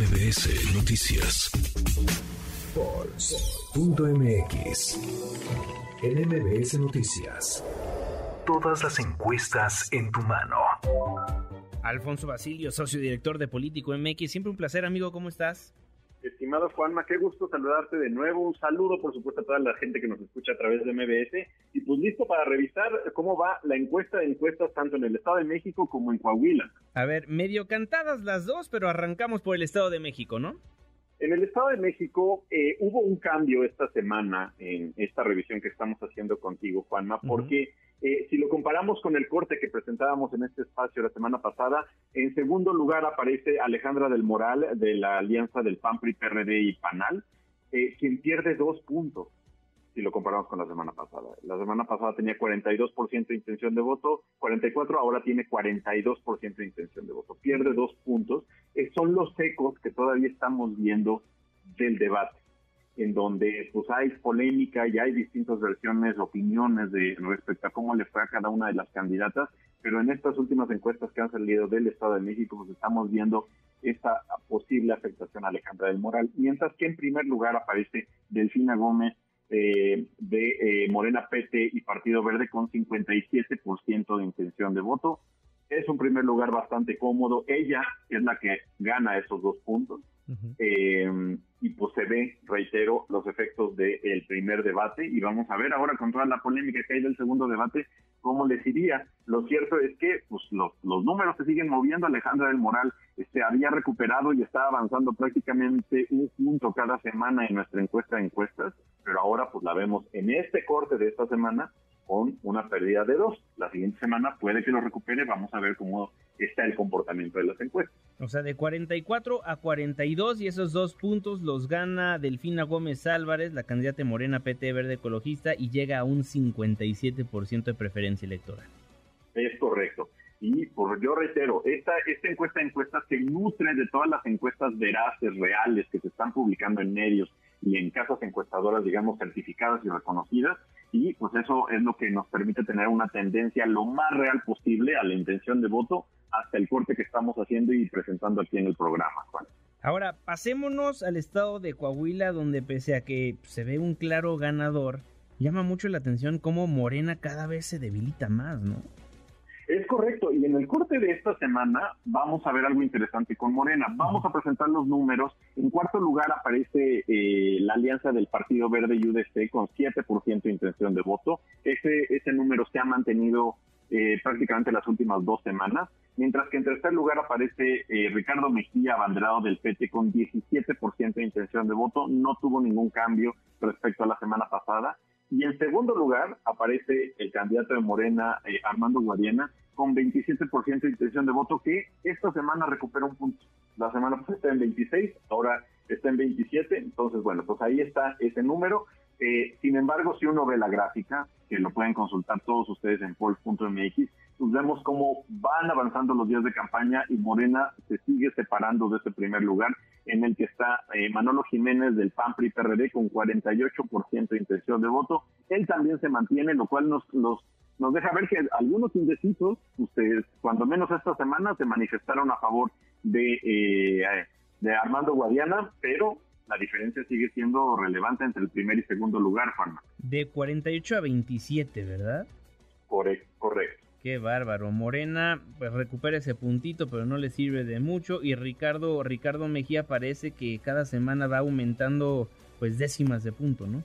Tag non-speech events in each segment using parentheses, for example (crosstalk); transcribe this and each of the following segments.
MBS Noticias. Pulse.mx. En MBS Noticias. Todas las encuestas en tu mano. Alfonso Basilio, socio director de Político MX. Siempre un placer, amigo. ¿Cómo estás? Estimado Juanma, qué gusto saludarte de nuevo. Un saludo, por supuesto, a toda la gente que nos escucha a través de MBS. Pues listo para revisar cómo va la encuesta de encuestas tanto en el Estado de México como en Coahuila. A ver, medio cantadas las dos, pero arrancamos por el Estado de México, ¿no? En el Estado de México eh, hubo un cambio esta semana en esta revisión que estamos haciendo contigo, Juanma, porque... Eh, si lo comparamos con el corte que presentábamos en este espacio la semana pasada, en segundo lugar aparece Alejandra del Moral de la alianza del PAN, PRI, PRD y PANAL, eh, quien pierde dos puntos si lo comparamos con la semana pasada. La semana pasada tenía 42% de intención de voto, 44 ahora tiene 42% de intención de voto. Pierde dos puntos. Eh, son los ecos que todavía estamos viendo del debate en donde pues hay polémica y hay distintas versiones, opiniones de respecto a cómo le fue a cada una de las candidatas, pero en estas últimas encuestas que han salido del Estado de México pues estamos viendo esta posible afectación a Alejandra del Moral, mientras que en primer lugar aparece Delfina Gómez eh, de eh, Morena PT y Partido Verde con 57% de intención de voto. Es un primer lugar bastante cómodo. Ella es la que gana esos dos puntos. eh, y pues se ve, reitero, los efectos del primer debate y vamos a ver ahora con toda la polémica que hay del segundo debate cómo les iría. Lo cierto es que pues los, los números se siguen moviendo. Alejandra del Moral este, había recuperado y está avanzando prácticamente un punto cada semana en nuestra encuesta de encuestas, pero ahora pues la vemos en este corte de esta semana con una pérdida de dos. La siguiente semana puede que lo recupere, vamos a ver cómo está el comportamiento de las encuestas. O sea, de 44 a 42 y esos dos puntos los gana Delfina Gómez Álvarez, la candidata morena PT Verde Ecologista, y llega a un 57% de preferencia electoral. Es correcto. Y por yo reitero, esta, esta encuesta de encuestas se nutre de todas las encuestas veraces, reales, que se están publicando en medios y en casas encuestadoras, digamos, certificadas y reconocidas, y pues eso es lo que nos permite tener una tendencia lo más real posible a la intención de voto hasta el corte que estamos haciendo y presentando aquí en el programa. Juan. Ahora, pasémonos al estado de Coahuila, donde pese a que se ve un claro ganador, llama mucho la atención cómo Morena cada vez se debilita más, ¿no? Es correcto, y en el corte de esta semana vamos a ver algo interesante con Morena. Vamos a presentar los números. En cuarto lugar aparece eh, la alianza del Partido Verde y UDC con 7% de intención de voto. Ese, ese número se ha mantenido eh, prácticamente las últimas dos semanas. Mientras que en tercer lugar aparece eh, Ricardo Mejía, abanderado del PT, con 17% de intención de voto. No tuvo ningún cambio respecto a la semana pasada. Y en segundo lugar aparece el candidato de Morena, eh, Armando Guadiana, con 27% de intención de voto, que esta semana recupera un punto. La semana pasada está en 26, ahora está en 27, entonces bueno, pues ahí está ese número. Eh, sin embargo, si uno ve la gráfica, que lo pueden consultar todos ustedes en polls.mx, pues vemos cómo van avanzando los días de campaña y Morena se sigue separando de ese primer lugar en el que está eh, Manolo Jiménez del PAN PRI PRD con 48% de intención de voto. Él también se mantiene, lo cual nos, nos, nos deja ver que algunos indecisos, ustedes, cuando menos esta semana, se manifestaron a favor de, eh, de Armando Guadiana, pero la diferencia sigue siendo relevante entre el primer y segundo lugar, Juanma. De 48 a 27, ¿verdad? Correcto, correcto. Qué bárbaro. Morena pues recupera ese puntito, pero no le sirve de mucho. Y Ricardo, Ricardo Mejía parece que cada semana va aumentando pues décimas de punto, ¿no?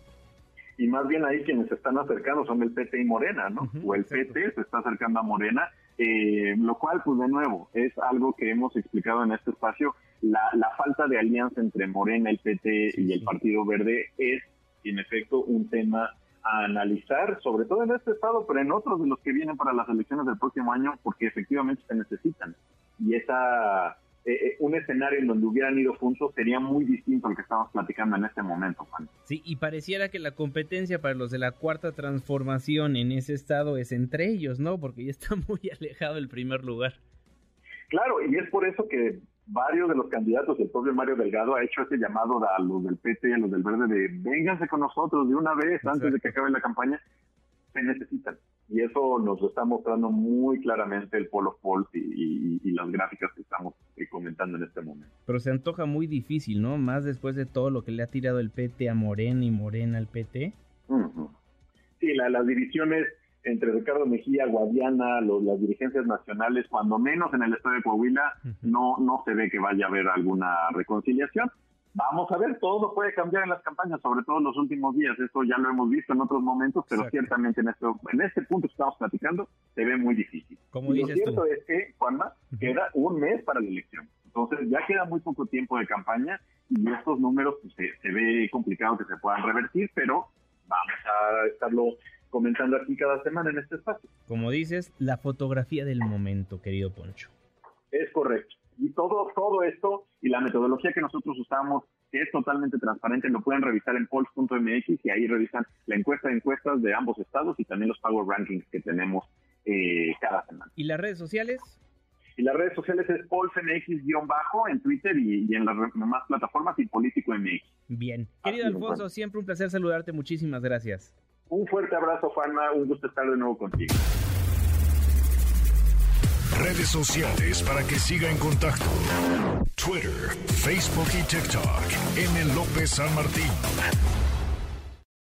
Y más bien ahí quienes se están acercando son el PT y Morena, ¿no? Uh -huh, o el exacto. PT se está acercando a Morena, eh, lo cual pues de nuevo es algo que hemos explicado en este espacio. La, la falta de alianza entre Morena, el PT sí, y el sí. Partido Verde es en efecto un tema a analizar, sobre todo en este estado, pero en otros de los que vienen para las elecciones del próximo año, porque efectivamente se necesitan. Y esa eh, un escenario en donde hubieran ido juntos sería muy distinto al que estamos platicando en este momento, Juan. Sí, y pareciera que la competencia para los de la cuarta transformación en ese estado es entre ellos, ¿no? Porque ya está (laughs) muy alejado el primer lugar. Claro, y es por eso que varios de los candidatos, el propio Mario Delgado, ha hecho ese llamado a los del PT, a los del Verde, de vénganse con nosotros de una vez Exacto. antes de que acabe la campaña. Se necesitan. Y eso nos lo está mostrando muy claramente el Polo Pulse y, y, y, las gráficas que estamos en este momento. Pero se antoja muy difícil, ¿no? Más después de todo lo que le ha tirado el PT a Morena y Morena al PT. Sí, las divisiones entre Ricardo Mejía, Guadiana, las dirigencias nacionales, cuando menos en el estado de Coahuila, no, no se ve que vaya a haber alguna reconciliación. Vamos a ver, todo puede cambiar en las campañas, sobre todo en los últimos días. Esto ya lo hemos visto en otros momentos, pero ciertamente en, esto, en este punto que estamos platicando se ve muy difícil. Como y lo cierto es que, Juanma, queda un mes para la elección. Entonces ya queda muy poco tiempo de campaña y estos números pues, se, se ve complicado que se puedan revertir, pero vamos a estarlo comentando aquí cada semana en este espacio. Como dices, la fotografía del momento, querido Poncho. Es correcto. Y todo, todo esto y la metodología que nosotros usamos, que es totalmente transparente, lo pueden revisar en polls.mx y ahí revisan la encuesta de encuestas de ambos estados y también los Power Rankings que tenemos eh, cada semana. ¿Y las redes sociales? Y las redes sociales es polsmx-bajo en Twitter y, en las demás plataformas y Político MX. Bien. Querido Alfonso, siempre un placer saludarte. Muchísimas gracias. Un fuerte abrazo, Juanma. Un gusto estar de nuevo contigo. Redes sociales para que siga en contacto: Twitter, Facebook y TikTok. M. López San Martín.